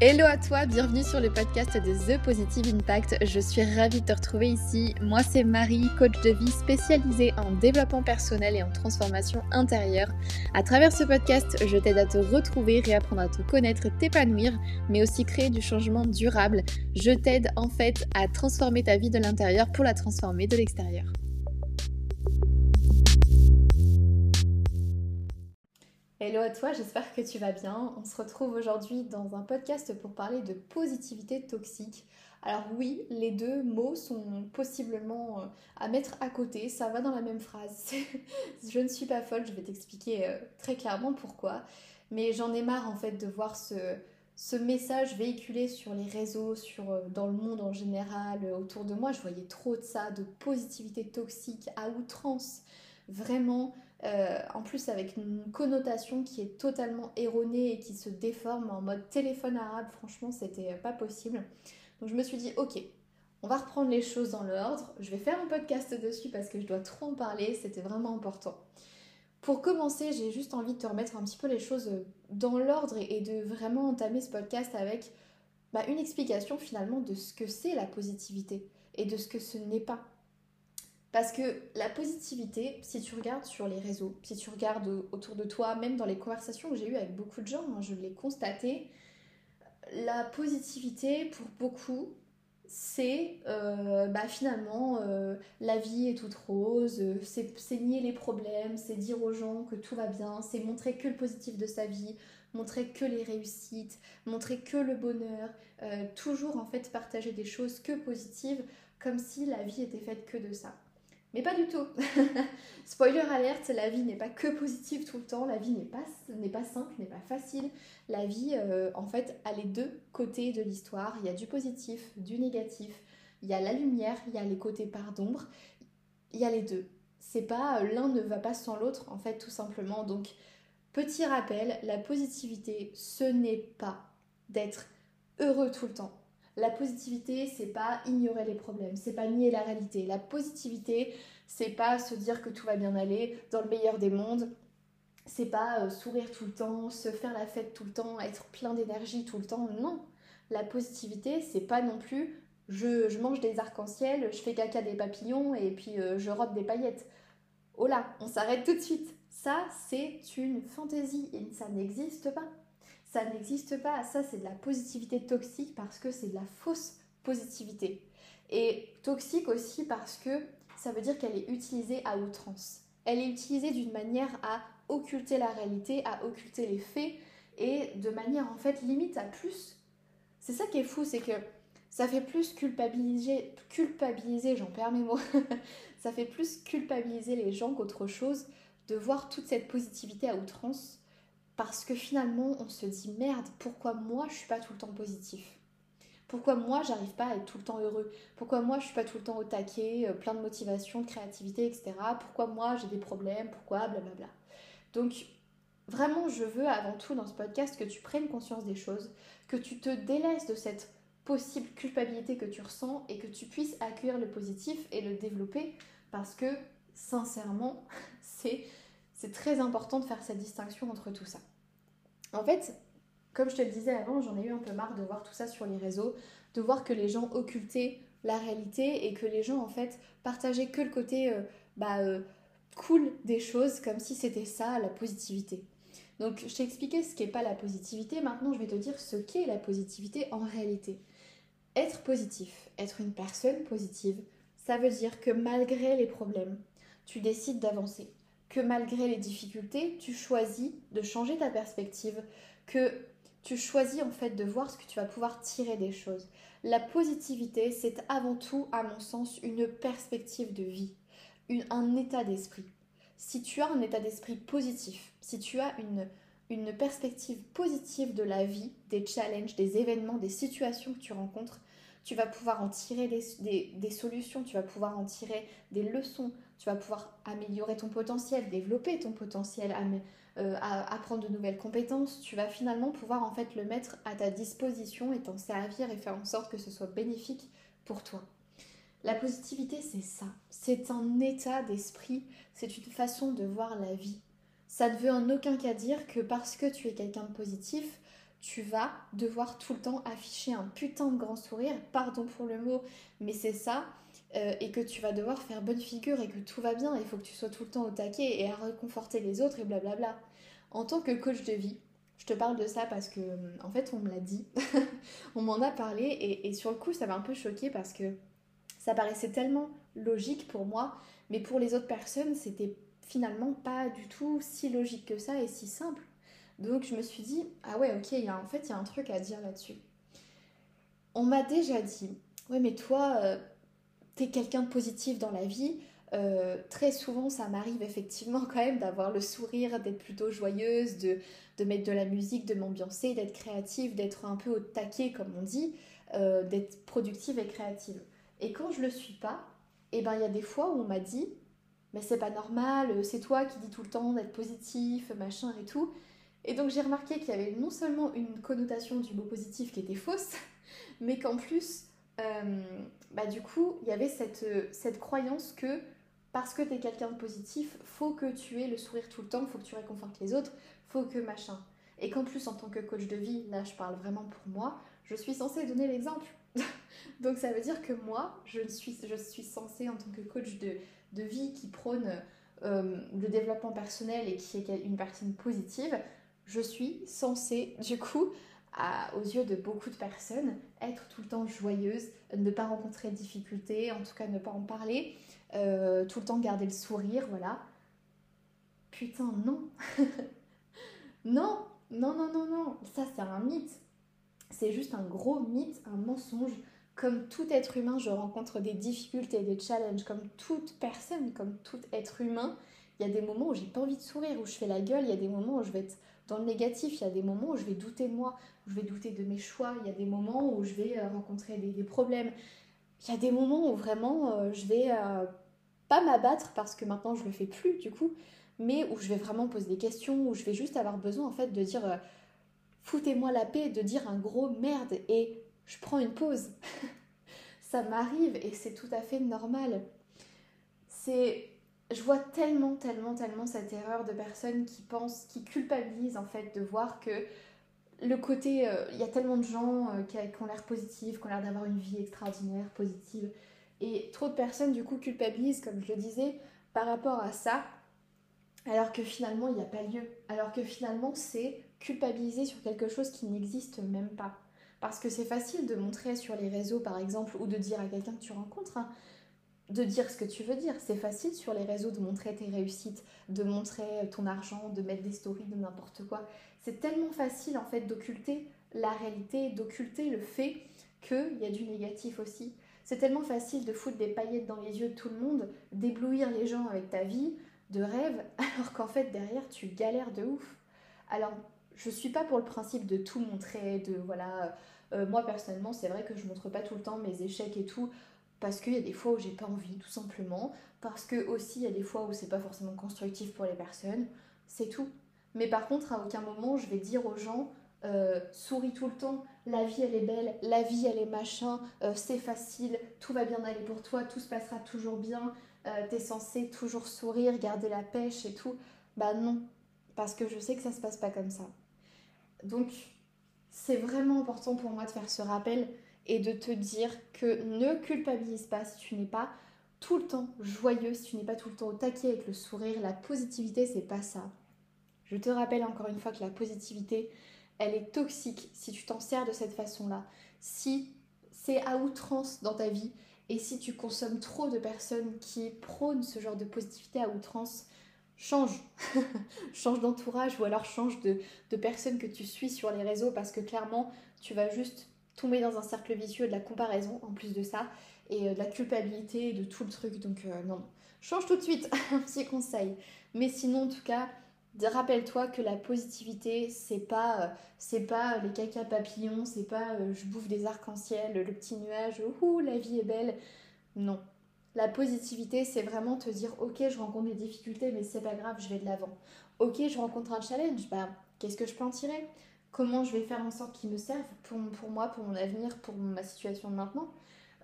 Hello à toi, bienvenue sur le podcast de The Positive Impact. Je suis ravie de te retrouver ici. Moi, c'est Marie, coach de vie spécialisée en développement personnel et en transformation intérieure. À travers ce podcast, je t'aide à te retrouver, réapprendre à te connaître, t'épanouir, mais aussi créer du changement durable. Je t'aide en fait à transformer ta vie de l'intérieur pour la transformer de l'extérieur. Hello à toi, j'espère que tu vas bien. On se retrouve aujourd'hui dans un podcast pour parler de positivité toxique. Alors oui, les deux mots sont possiblement euh, à mettre à côté, ça va dans la même phrase. je ne suis pas folle, je vais t'expliquer euh, très clairement pourquoi. Mais j'en ai marre en fait de voir ce, message véhiculé sur les réseaux, sur, euh, dans le monde en général, autour de moi. Je voyais trop de ça, de positivité toxique à outrance. Vraiment, euh, en plus avec une connotation qui est totalement erronée et qui se déforme en mode téléphone arabe, franchement c'était pas possible. Donc je me suis dit ok, on va reprendre les choses dans l'ordre, je vais faire un podcast dessus parce que je dois trop en parler, c'était vraiment important. Pour commencer, j'ai juste envie de te remettre un petit peu les choses dans l'ordre et de vraiment entamer ce podcast avec bah, une explication finalement de ce que c'est la positivité et de ce que ce n'est pas. Parce que la positivité, si tu regardes sur les réseaux, si tu regardes autour de toi, même dans les conversations que j'ai eues avec beaucoup de gens, hein, je l'ai constaté, la positivité pour beaucoup, c'est euh, bah, finalement euh, la vie est toute rose, c'est nier les problèmes, c'est dire aux gens que tout va bien, c'est montrer que le positif de sa vie, montrer que les réussites, montrer que le bonheur, euh, toujours en fait partager des choses que positives, comme si la vie était faite que de ça. Mais pas du tout. Spoiler alerte, la vie n'est pas que positive tout le temps, la vie n'est pas, n'est pas simple, n'est pas facile. La vie, euh, en fait, a les deux côtés de l'histoire. Il y a du positif, du négatif. Il y a la lumière, il y a les côtés par d'ombre. Il y a les deux. C'est pas euh, l'un ne va pas sans l'autre, en fait, tout simplement. Donc, petit rappel, la positivité, ce n'est pas d'être heureux tout le temps. La positivité, c'est pas ignorer les problèmes, c'est pas nier la réalité. La positivité, c'est pas se dire que tout va bien aller dans le meilleur des mondes. C'est pas euh, sourire tout le temps, se faire la fête tout le temps, être plein d'énergie tout le temps. Non. La positivité, c'est pas non plus je, mange des arcs-en-ciel, je fais caca des papillons et puis euh, je robe des paillettes. Oh là, on s'arrête tout de suite. Ça, c'est une fantaisie et ça n'existe pas. Ça n'existe pas. Ça, c'est de la positivité toxique parce que c'est de la fausse positivité. Et toxique aussi parce que ça veut dire qu'elle est utilisée à outrance. Elle est utilisée d'une manière à occulter la réalité, à occulter les faits et de manière en fait limite à plus. C'est ça qui est fou, c'est que ça fait plus culpabiliser, culpabiliser, j'en perds mes mots, ça fait plus culpabiliser les gens qu'autre chose de voir toute cette positivité à outrance parce que finalement on se dit merde, pourquoi moi je suis pas tout le temps positif? Pourquoi moi j'arrive pas à être tout le temps heureux? Pourquoi moi je suis pas tout le temps au taquet, euh, plein de motivation, de créativité, etc. Pourquoi moi j'ai des problèmes? Pourquoi? Blablabla. Donc vraiment je veux avant tout dans ce podcast que tu prennes conscience des choses, que tu te délaisses de cette possible culpabilité que tu ressens et que tu puisses accueillir le positif et le développer parce que sincèrement c'est c'est très important de faire cette distinction entre tout ça. En fait, comme je te le disais avant, j'en ai eu un peu marre de voir tout ça sur les réseaux, de voir que les gens occultaient la réalité et que les gens en fait partageaient que le côté euh, bah, euh, cool des choses comme si c'était ça la positivité. Donc je t'ai expliqué ce qu'est pas la positivité, maintenant je vais te dire ce qu'est la positivité en réalité. Être positif, être une personne positive, ça veut dire que malgré les problèmes, tu décides d'avancer que malgré les difficultés, tu choisis de changer ta perspective, que tu choisis en fait de voir ce que tu vas pouvoir tirer des choses. La positivité, c'est avant tout, à mon sens, une perspective de vie, un état d'esprit. Si tu as un état d'esprit positif, si tu as une, une perspective positive de la vie, des challenges, des événements, des situations que tu rencontres, tu vas pouvoir en tirer des, solutions, tu vas pouvoir en tirer des leçons, tu vas pouvoir améliorer ton potentiel, développer ton potentiel, euh, apprendre de nouvelles compétences, tu vas finalement pouvoir en fait le mettre à ta disposition et t'en servir et faire en sorte que ce soit bénéfique pour toi. La positivité, c'est ça. C'est un état d'esprit, c'est une façon de voir la vie. Ça ne veut en aucun cas dire que parce que tu es quelqu'un de positif, tu vas devoir tout le temps afficher un putain de grand sourire, pardon pour le mot, mais c'est ça, euh, et que tu vas devoir faire bonne figure et que tout va bien, il faut que tu sois tout le temps au taquet et à réconforter les autres et blablabla. En tant que coach de vie, je te parle de ça parce que, en fait, on me l'a dit, on m'en a parlé, et, sur le coup, ça m'a un peu choqué parce que ça paraissait tellement logique pour moi, mais pour les autres personnes, c'était finalement pas du tout si logique que ça et si simple. Donc je me suis dit, ah ouais, ok, y en fait, il y a un truc à dire là-dessus. On m'a déjà dit, ouais, mais toi, euh, quelqu'un de positif dans la vie. Euh, très souvent, ça m'arrive effectivement quand même d'avoir le sourire, d'être plutôt joyeuse, de, mettre de la musique, de m'ambiancer, d'être créative, d'être un peu au taquet, comme on dit, euh, d'être productive et créative. Et quand je le suis pas, et eh ben il y a des fois où on m'a dit, mais c'est pas normal, c'est toi qui dis tout le temps d'être positif, machin et tout. Et donc j'ai remarqué qu'il y avait non seulement une connotation du mot positif qui était fausse, mais qu'en plus, euh, bah du coup, il y avait cette, cette croyance que parce que tu es quelqu'un de positif, faut que tu aies le sourire tout le temps, faut que tu réconfortes les autres, faut que machin. Et qu'en plus, en tant que coach de vie, là je parle vraiment pour moi, je suis censée donner l'exemple. donc ça veut dire que moi, je suis, je suis censée en tant que coach de, de vie qui prône euh, le développement personnel et qui est une personne positive, je suis censée, du coup, aux yeux de beaucoup de personnes, être tout le temps joyeuse, ne pas rencontrer de difficultés, en tout cas ne pas en parler, euh, tout le temps garder le sourire, voilà. Putain, non Non, non, non, non, non, ça c'est un mythe. C'est juste un gros mythe, un mensonge. Comme tout être humain, je rencontre des difficultés, des challenges, comme toute personne, comme tout être humain. Il y a des moments où j'ai pas envie de sourire, où je fais la gueule, il y a des moments où je vais être dans le négatif, il y a des moments où je vais douter de moi, où je vais douter de mes choix, il y a des moments où je vais euh, rencontrer des, problèmes, il y a des moments où vraiment euh, je vais euh, pas m'abattre parce que maintenant je le fais plus du coup, mais où je vais vraiment poser des questions, où je vais juste avoir besoin en fait de dire foutez-moi la paix, de dire un gros merde et je prends une pause. Ça m'arrive et c'est tout à fait normal. C'est je vois tellement, tellement, tellement cette erreur de personnes qui pensent, qui culpabilisent en fait de voir que le côté, euh, il y a tellement de gens euh, qui, ont l'air positifs, qui ont l'air d'avoir une vie extraordinaire, positive, et trop de personnes du coup culpabilisent, comme je le disais, par rapport à ça, alors que finalement il n'y a pas lieu, alors que finalement c'est culpabiliser sur quelque chose qui n'existe même pas. Parce que c'est facile de montrer sur les réseaux par exemple, ou de dire à quelqu'un que tu rencontres, hein, de dire ce que tu veux dire. C'est facile sur les réseaux de montrer tes réussites, de montrer ton argent, de mettre des stories de n'importe quoi. C'est tellement facile en fait d'occulter la réalité, d'occulter le fait qu'il y a du négatif aussi. C'est tellement facile de foutre des paillettes dans les yeux de tout le monde, d'éblouir les gens avec ta vie de rêve, alors qu'en fait derrière tu galères de ouf. Alors je suis pas pour le principe de tout montrer, de voilà. Euh, moi personnellement, c'est vrai que je montre pas tout le temps mes échecs et tout parce qu'il y a des fois où j'ai pas envie, tout simplement, parce que aussi il y a des fois où c'est pas forcément constructif pour les personnes, c'est tout. Mais par contre, à aucun moment je vais dire aux gens euh, souris tout le temps, la vie elle est belle, la vie elle est machin, euh, c'est facile, tout va bien aller pour toi, tout se passera toujours bien, euh, t'es censé toujours sourire, garder la pêche et tout. Bah non, parce que je sais que ça se passe pas comme ça. Donc c'est vraiment important pour moi de faire ce rappel et de te dire que ne culpabilise pas si tu n'es pas tout le temps joyeux, si tu n'es pas tout le temps au taquet avec le sourire. La positivité, c'est pas ça. Je te rappelle encore une fois que la positivité, elle est toxique si tu t'en sers de cette façon-là. Si c'est à outrance dans ta vie et si tu consommes trop de personnes qui prônent ce genre de positivité à outrance, change. change d'entourage ou alors change de, de personnes que tu suis sur les réseaux parce que clairement, tu vas juste tomber dans un cercle vicieux de la comparaison en plus de ça et euh, de la culpabilité de tout le truc. Donc euh, non, change tout de suite, un petit conseil. Mais sinon en tout cas, rappelle-toi que la positivité, c'est pas euh, c'est pas les caca papillons, c'est pas je bouffe des arcs-en-ciel, le petit nuage, ouh la vie est belle. Non. La positivité, c'est vraiment te dire OK, je rencontre des difficultés mais c'est pas grave, je vais de l'avant. OK, je rencontre un challenge, bah qu'est-ce que je peux en tirer? Comment je vais faire en sorte qu'ils me servent pour, moi, pour mon avenir, pour ma situation de maintenant.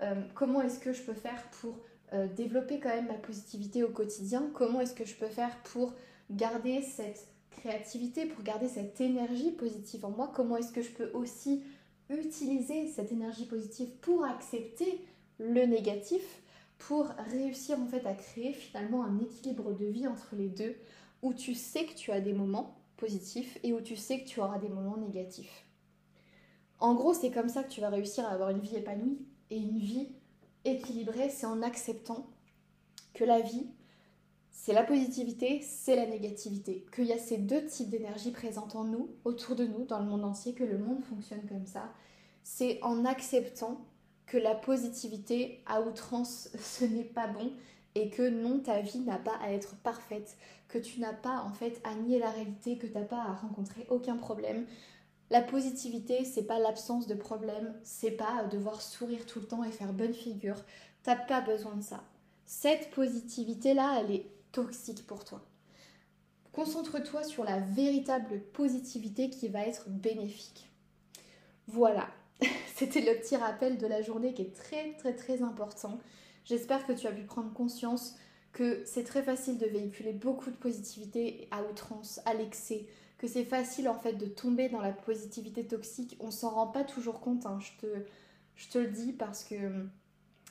Euh, comment est-ce que je peux faire pour euh, développer quand même ma positivité au quotidien? Comment est-ce que je peux faire pour garder cette créativité, pour garder cette énergie positive en moi, comment est-ce que je peux aussi utiliser cette énergie positive pour accepter le négatif, pour réussir en fait à créer finalement un équilibre de vie entre les deux, où tu sais que tu as des moments et où tu sais que tu auras des moments négatifs. En gros, c'est comme ça que tu vas réussir à avoir une vie épanouie et une vie équilibrée, c'est en acceptant que la vie, c'est la positivité, c'est la négativité, qu'il y a ces deux types d'énergie présentes en nous, autour de nous, dans le monde entier, que le monde fonctionne comme ça. C'est en acceptant que la positivité à outrance, ce n'est pas bon et que non, ta vie n'a pas à être parfaite, que tu n'as pas en fait à nier la réalité, que tu n'as pas à rencontrer aucun problème. La positivité, c'est pas l'absence de problème, c'est pas devoir sourire tout le temps et faire bonne figure. T'as pas besoin de ça. Cette positivité-là, elle est toxique pour toi. Concentre-toi sur la véritable positivité qui va être bénéfique. Voilà, c'était le petit rappel de la journée qui est très très très important. J'espère que tu as pu prendre conscience que c'est très facile de véhiculer beaucoup de positivité à outrance, à l'excès, que c'est facile en fait de tomber dans la positivité toxique. On s'en rend pas toujours compte, hein. je, te, le dis parce que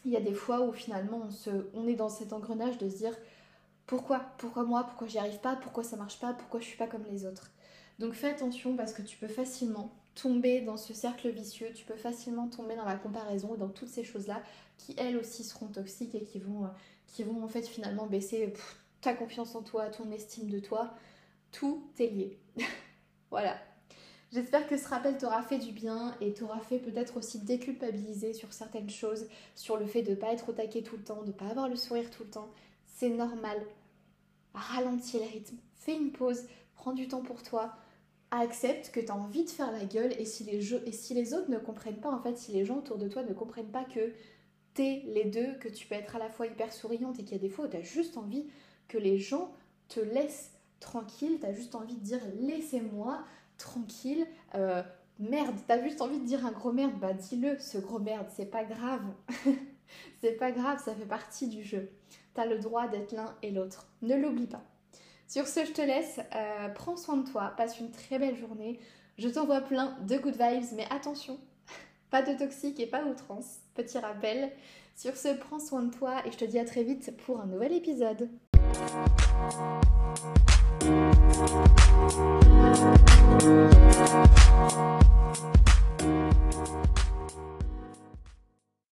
il y a des fois où finalement on, on est dans cet engrenage de se dire pourquoi? Pourquoi moi? Pourquoi j'y arrive pas? Pourquoi ça marche pas? Pourquoi je suis pas comme les autres? Donc fais attention parce que tu peux facilement tomber dans ce cercle vicieux, tu peux facilement tomber dans la comparaison, dans toutes ces choses-là qui elles aussi seront toxiques et qui vont, euh, qui vont en fait finalement baisser ta confiance en toi, ton estime de toi. Tout est lié. voilà. J'espère que ce rappel t'aura fait du bien et t'aura fait peut-être aussi déculpabiliser sur certaines choses, sur le fait de ne pas être au taquet tout le temps, de ne pas avoir le sourire tout le temps. C'est normal. Ralentis le rythme, fais une pause, prends du temps pour toi, accepte que tu as envie de faire la gueule et si, les jeux, et si les autres ne comprennent pas, en fait, si les gens autour de toi ne comprennent pas que t'es les deux, que tu peux être à la fois hyper souriante et qu'il y a des fois où tu as juste envie que les gens te laissent tranquille, tu as juste envie de dire laissez-moi tranquille, euh, merde, t'as juste envie de dire un gros merde, bah dis-le, ce gros merde, c'est pas grave. c'est pas grave, ça fait partie du jeu. T'as le droit d'être l'un et l'autre. Ne l'oublie pas. Sur ce, je te laisse. Euh, prends soin de toi. Passe une très belle journée. Je t'envoie plein de good vibes, mais attention, pas de toxique et pas outrance. Petit rappel. Sur ce, prends soin de toi et je te dis à très vite pour un nouvel épisode.